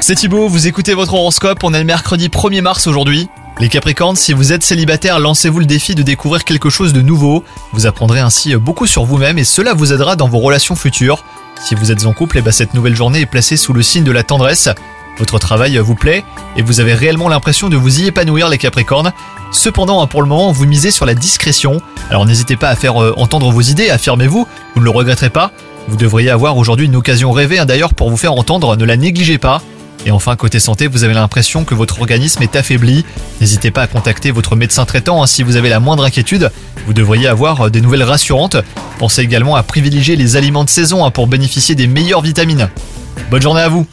C'est Thibaut, vous écoutez votre horoscope, on est mercredi 1er mars aujourd'hui. Les Capricornes, si vous êtes célibataire, lancez-vous le défi de découvrir quelque chose de nouveau. Vous apprendrez ainsi beaucoup sur vous-même et cela vous aidera dans vos relations futures. Si vous êtes en couple, eh ben, cette nouvelle journée est placée sous le signe de la tendresse. Votre travail vous plaît et vous avez réellement l'impression de vous y épanouir les Capricornes. Cependant, hein, pour le moment, vous misez sur la discrétion. Alors n'hésitez pas à faire euh, entendre vos idées, affirmez-vous, vous ne le regretterez pas. Vous devriez avoir aujourd'hui une occasion rêvée hein, d'ailleurs pour vous faire entendre, ne la négligez pas. Et enfin, côté santé, vous avez l'impression que votre organisme est affaibli. N'hésitez pas à contacter votre médecin traitant hein, si vous avez la moindre inquiétude. Vous devriez avoir euh, des nouvelles rassurantes. Pensez également à privilégier les aliments de saison hein, pour bénéficier des meilleures vitamines. Bonne journée à vous